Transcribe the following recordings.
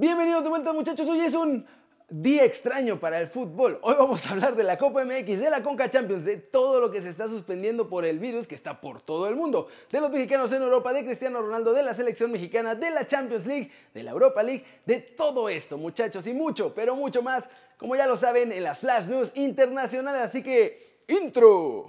Bienvenidos de vuelta muchachos, hoy es un día extraño para el fútbol. Hoy vamos a hablar de la Copa MX, de la Conca Champions, de todo lo que se está suspendiendo por el virus que está por todo el mundo, de los mexicanos en Europa, de Cristiano Ronaldo, de la selección mexicana, de la Champions League, de la Europa League, de todo esto muchachos y mucho, pero mucho más, como ya lo saben, en las Flash News internacionales, así que intro.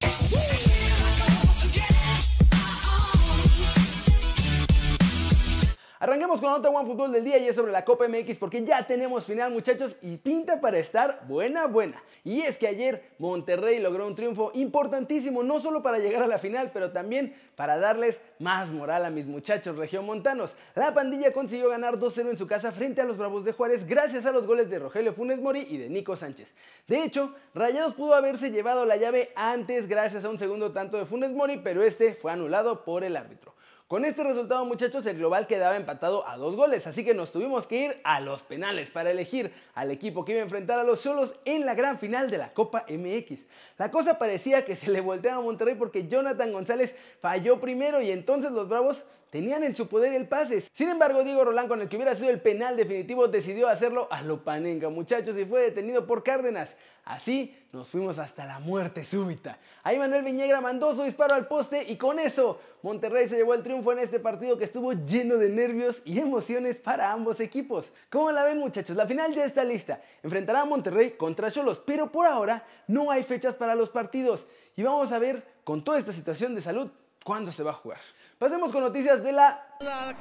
Arranquemos con la nota One Fútbol del día y es sobre la Copa MX porque ya tenemos final muchachos y pinta para estar buena buena. Y es que ayer Monterrey logró un triunfo importantísimo no solo para llegar a la final pero también para darles más moral a mis muchachos regiomontanos. La pandilla consiguió ganar 2-0 en su casa frente a los Bravos de Juárez gracias a los goles de Rogelio Funes Mori y de Nico Sánchez. De hecho, Rayados pudo haberse llevado la llave antes gracias a un segundo tanto de Funes Mori pero este fue anulado por el árbitro. Con este resultado, muchachos, el global quedaba empatado a dos goles, así que nos tuvimos que ir a los penales para elegir al equipo que iba a enfrentar a los Cholos en la gran final de la Copa MX. La cosa parecía que se le volteaba a Monterrey porque Jonathan González falló primero y entonces los Bravos tenían en su poder el pase. Sin embargo, Diego Rolán, con el que hubiera sido el penal definitivo, decidió hacerlo a lo panenga, muchachos, y fue detenido por Cárdenas. Así nos fuimos hasta la muerte súbita. Ahí Manuel Viñegra mandó su disparo al poste y con eso Monterrey se llevó el triunfo en este partido que estuvo lleno de nervios y emociones para ambos equipos. ¿Cómo la ven muchachos? La final ya está lista. Enfrentará a Monterrey contra Cholos, pero por ahora no hay fechas para los partidos. Y vamos a ver con toda esta situación de salud cuándo se va a jugar. Pasemos con noticias de la... La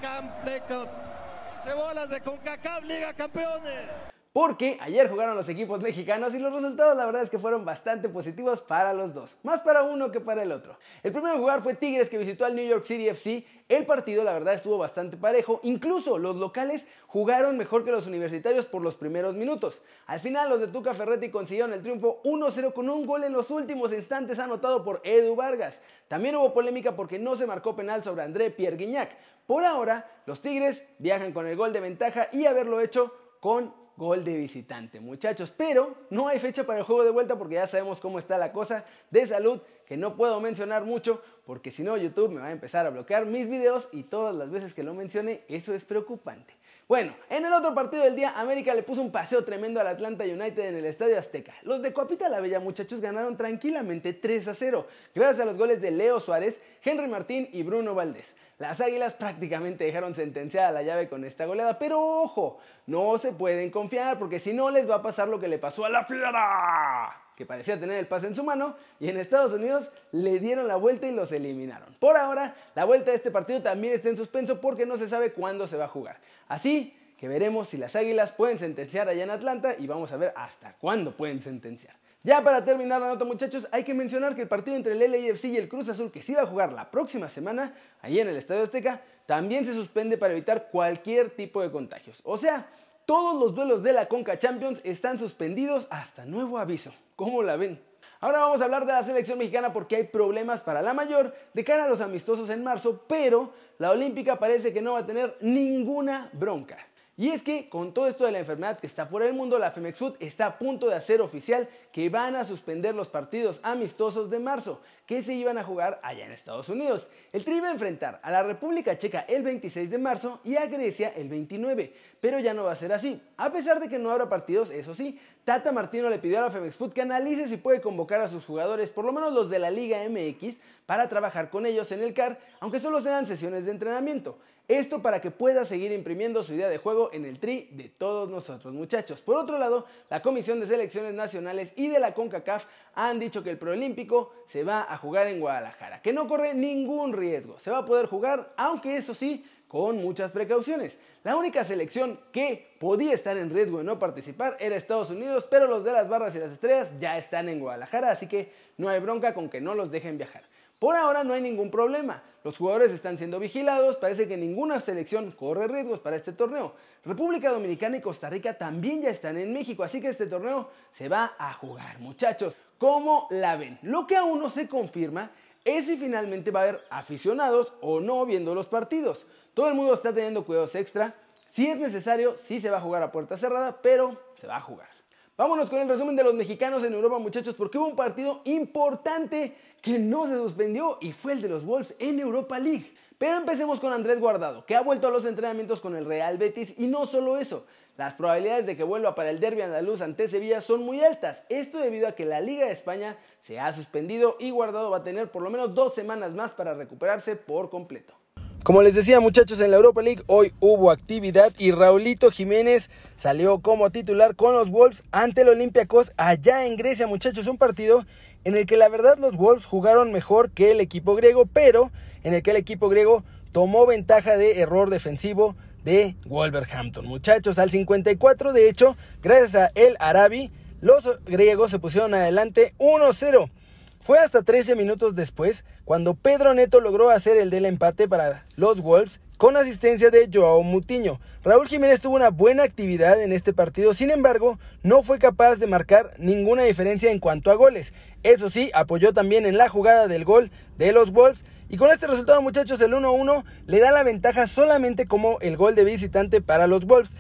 Cebolas de CONCACAF Liga Campeones porque ayer jugaron los equipos mexicanos y los resultados la verdad es que fueron bastante positivos para los dos, más para uno que para el otro. El primero jugar fue Tigres que visitó al New York City FC, el partido la verdad estuvo bastante parejo, incluso los locales jugaron mejor que los universitarios por los primeros minutos. Al final los de Tuca Ferretti consiguieron el triunfo 1-0 con un gol en los últimos instantes anotado por Edu Vargas. También hubo polémica porque no se marcó penal sobre André Pierre Guignac. Por ahora, los Tigres viajan con el gol de ventaja y haberlo hecho con gol de visitante, muchachos. Pero no hay fecha para el juego de vuelta porque ya sabemos cómo está la cosa de salud, que no puedo mencionar mucho porque si no YouTube me va a empezar a bloquear mis videos y todas las veces que lo mencione eso es preocupante. Bueno, en el otro partido del día, América le puso un paseo tremendo al Atlanta United en el Estadio Azteca. Los de Coapita la Bella, muchachos, ganaron tranquilamente 3 a 0, gracias a los goles de Leo Suárez, Henry Martín y Bruno Valdés. Las Águilas prácticamente dejaron sentenciada la llave con esta goleada, pero ojo, no se pueden confiar porque si no les va a pasar lo que le pasó a la Fiera que parecía tener el pase en su mano, y en Estados Unidos le dieron la vuelta y los eliminaron. Por ahora, la vuelta de este partido también está en suspenso porque no se sabe cuándo se va a jugar. Así que veremos si las Águilas pueden sentenciar allá en Atlanta y vamos a ver hasta cuándo pueden sentenciar. Ya para terminar la nota muchachos, hay que mencionar que el partido entre el LAFC y el Cruz Azul que se iba a jugar la próxima semana, ahí en el Estadio Azteca, también se suspende para evitar cualquier tipo de contagios. O sea, todos los duelos de la Conca Champions están suspendidos hasta nuevo aviso. ¿Cómo la ven? Ahora vamos a hablar de la selección mexicana porque hay problemas para la mayor de cara a los amistosos en marzo, pero la Olímpica parece que no va a tener ninguna bronca. Y es que con todo esto de la enfermedad que está por el mundo, la Femex Food está a punto de hacer oficial que van a suspender los partidos amistosos de marzo que se iban a jugar allá en Estados Unidos. El Tri va a enfrentar a la República Checa el 26 de marzo y a Grecia el 29, pero ya no va a ser así. A pesar de que no habrá partidos, eso sí, Tata Martino le pidió a la Femex Food que analice si puede convocar a sus jugadores, por lo menos los de la Liga MX, para trabajar con ellos en el CAR, aunque solo sean sesiones de entrenamiento. Esto para que pueda seguir imprimiendo su idea de juego en el tri de todos nosotros, muchachos. Por otro lado, la Comisión de Selecciones Nacionales y de la CONCACAF han dicho que el Proolímpico se va a jugar en Guadalajara, que no corre ningún riesgo. Se va a poder jugar, aunque eso sí, con muchas precauciones. La única selección que podía estar en riesgo de no participar era Estados Unidos, pero los de las barras y las estrellas ya están en Guadalajara, así que no hay bronca con que no los dejen viajar. Por ahora no hay ningún problema. Los jugadores están siendo vigilados, parece que ninguna selección corre riesgos para este torneo. República Dominicana y Costa Rica también ya están en México, así que este torneo se va a jugar, muchachos. ¿Cómo la ven? Lo que aún no se confirma es si finalmente va a haber aficionados o no viendo los partidos. Todo el mundo está teniendo cuidados extra. Si es necesario, sí se va a jugar a puerta cerrada, pero se va a jugar. Vámonos con el resumen de los mexicanos en Europa, muchachos, porque hubo un partido importante que no se suspendió y fue el de los Wolves en Europa League. Pero empecemos con Andrés Guardado, que ha vuelto a los entrenamientos con el Real Betis y no solo eso, las probabilidades de que vuelva para el derby andaluz ante Sevilla son muy altas. Esto debido a que la Liga de España se ha suspendido y Guardado va a tener por lo menos dos semanas más para recuperarse por completo. Como les decía muchachos, en la Europa League hoy hubo actividad y Raulito Jiménez salió como titular con los Wolves ante el Olympiacos allá en Grecia muchachos. Un partido en el que la verdad los Wolves jugaron mejor que el equipo griego, pero en el que el equipo griego tomó ventaja de error defensivo de Wolverhampton. Muchachos, al 54 de hecho, gracias a El Arabi, los griegos se pusieron adelante 1-0. Fue hasta 13 minutos después cuando Pedro Neto logró hacer el del empate para los Wolves con asistencia de Joao Mutiño. Raúl Jiménez tuvo una buena actividad en este partido, sin embargo, no fue capaz de marcar ninguna diferencia en cuanto a goles. Eso sí, apoyó también en la jugada del gol de los Wolves y con este resultado, muchachos, el 1-1 le da la ventaja solamente como el gol de visitante para los Wolves.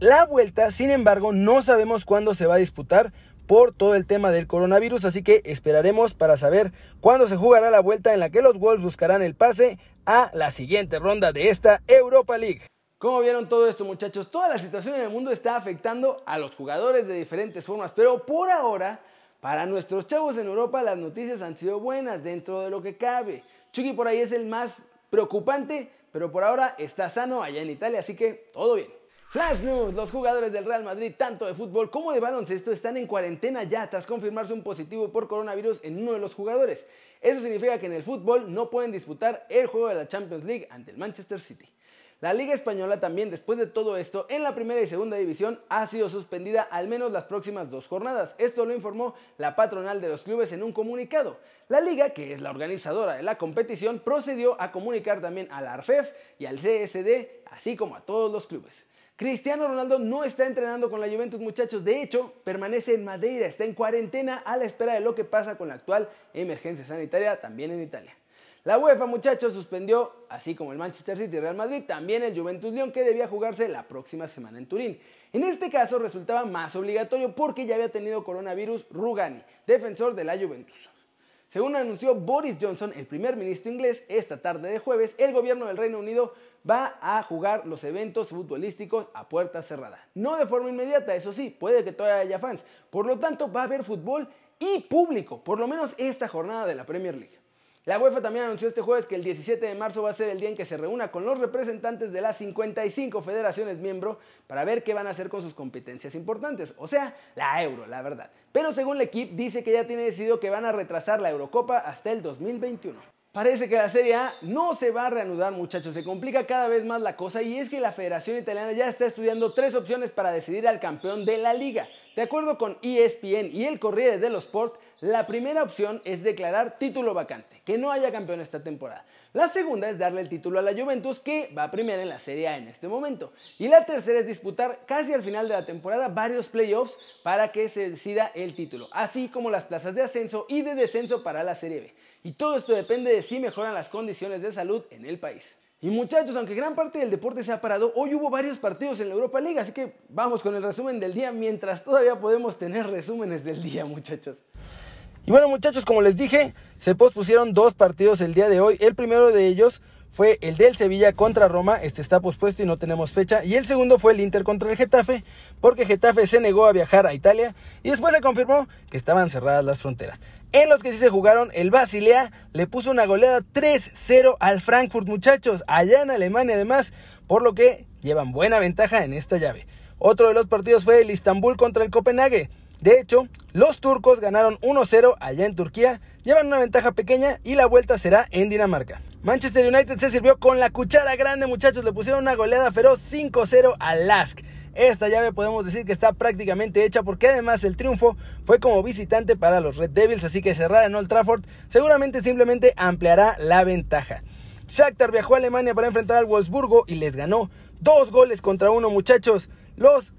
La vuelta, sin embargo, no sabemos cuándo se va a disputar por todo el tema del coronavirus, así que esperaremos para saber cuándo se jugará la vuelta en la que los Wolves buscarán el pase a la siguiente ronda de esta Europa League. Como vieron todo esto muchachos, toda la situación en el mundo está afectando a los jugadores de diferentes formas, pero por ahora, para nuestros chavos en Europa las noticias han sido buenas dentro de lo que cabe. Chucky por ahí es el más preocupante, pero por ahora está sano allá en Italia, así que todo bien. Flash News, los jugadores del Real Madrid, tanto de fútbol como de baloncesto, están en cuarentena ya tras confirmarse un positivo por coronavirus en uno de los jugadores. Eso significa que en el fútbol no pueden disputar el juego de la Champions League ante el Manchester City. La Liga Española también, después de todo esto, en la primera y segunda división ha sido suspendida al menos las próximas dos jornadas. Esto lo informó la patronal de los clubes en un comunicado. La Liga, que es la organizadora de la competición, procedió a comunicar también al ARFEF y al CSD, así como a todos los clubes. Cristiano Ronaldo no está entrenando con la Juventus muchachos, de hecho permanece en Madeira, está en cuarentena a la espera de lo que pasa con la actual emergencia sanitaria también en Italia. La UEFA muchachos suspendió, así como el Manchester City y Real Madrid, también el Juventus León que debía jugarse la próxima semana en Turín. En este caso resultaba más obligatorio porque ya había tenido coronavirus Rugani, defensor de la Juventus. Según anunció Boris Johnson, el primer ministro inglés, esta tarde de jueves, el gobierno del Reino Unido va a jugar los eventos futbolísticos a puerta cerrada. No de forma inmediata, eso sí, puede que todavía haya fans. Por lo tanto, va a haber fútbol y público, por lo menos esta jornada de la Premier League. La UEFA también anunció este jueves que el 17 de marzo va a ser el día en que se reúna con los representantes de las 55 federaciones miembro para ver qué van a hacer con sus competencias importantes, o sea, la Euro, la verdad. Pero según el equipo dice que ya tiene decidido que van a retrasar la Eurocopa hasta el 2021. Parece que la Serie A no se va a reanudar muchachos, se complica cada vez más la cosa y es que la Federación Italiana ya está estudiando tres opciones para decidir al campeón de la liga. De acuerdo con ESPN y el Corriere dello Sport, la primera opción es declarar título vacante, que no haya campeón esta temporada. La segunda es darle el título a la Juventus, que va primera en la Serie A en este momento. Y la tercera es disputar casi al final de la temporada varios playoffs para que se decida el título, así como las plazas de ascenso y de descenso para la Serie B. Y todo esto depende de si mejoran las condiciones de salud en el país. Y muchachos, aunque gran parte del deporte se ha parado, hoy hubo varios partidos en la Europa League, así que vamos con el resumen del día mientras todavía podemos tener resúmenes del día, muchachos. Y bueno, muchachos, como les dije, se pospusieron dos partidos el día de hoy. El primero de ellos fue el del Sevilla contra Roma, este está pospuesto y no tenemos fecha, y el segundo fue el Inter contra el Getafe, porque Getafe se negó a viajar a Italia y después se confirmó que estaban cerradas las fronteras. En los que sí se jugaron, el Basilea le puso una goleada 3-0 al Frankfurt, muchachos, allá en Alemania además, por lo que llevan buena ventaja en esta llave. Otro de los partidos fue el Istanbul contra el Copenhague. De hecho, los turcos ganaron 1-0 allá en Turquía, llevan una ventaja pequeña y la vuelta será en Dinamarca. Manchester United se sirvió con la cuchara grande, muchachos, le pusieron una goleada feroz 5-0 al Lask. Esta llave podemos decir que está prácticamente hecha porque además el triunfo fue como visitante para los Red Devils, así que cerrar en Old Trafford seguramente simplemente ampliará la ventaja. Shakhtar viajó a Alemania para enfrentar al Wolfsburgo y les ganó dos goles contra uno muchachos. Los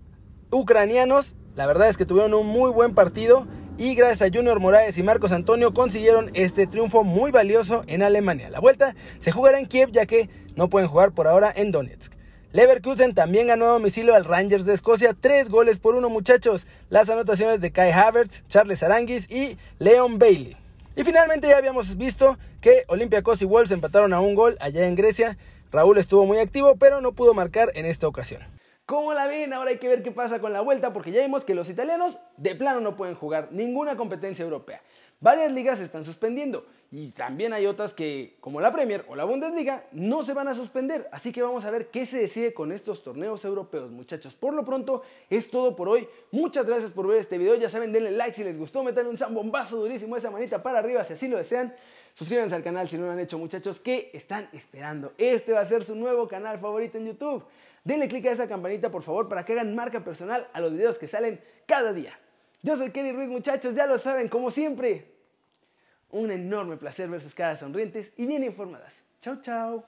ucranianos la verdad es que tuvieron un muy buen partido y gracias a Junior Moraes y Marcos Antonio consiguieron este triunfo muy valioso en Alemania. La vuelta se jugará en Kiev ya que no pueden jugar por ahora en Donetsk. Leverkusen también ganó a domicilio al Rangers de Escocia, tres goles por uno muchachos. Las anotaciones de Kai Havertz, Charles Aranguis y Leon Bailey. Y finalmente ya habíamos visto que Olympiacos y Wolves empataron a un gol allá en Grecia. Raúl estuvo muy activo, pero no pudo marcar en esta ocasión. ¿Cómo la ven? Ahora hay que ver qué pasa con la vuelta porque ya vimos que los italianos de plano no pueden jugar ninguna competencia europea. Varias ligas se están suspendiendo y también hay otras que, como la Premier o la Bundesliga, no se van a suspender. Así que vamos a ver qué se decide con estos torneos europeos, muchachos. Por lo pronto, es todo por hoy. Muchas gracias por ver este video. Ya saben, denle like si les gustó, metan un zambombazo durísimo, esa manita para arriba si así lo desean. Suscríbanse al canal si no lo han hecho, muchachos. ¿Qué están esperando? Este va a ser su nuevo canal favorito en YouTube. Denle click a esa campanita, por favor, para que hagan marca personal a los videos que salen cada día. Yo soy Kenny Ruiz, muchachos, ya lo saben, como siempre. Un enorme placer ver sus caras sonrientes y bien informadas. Chao, chao.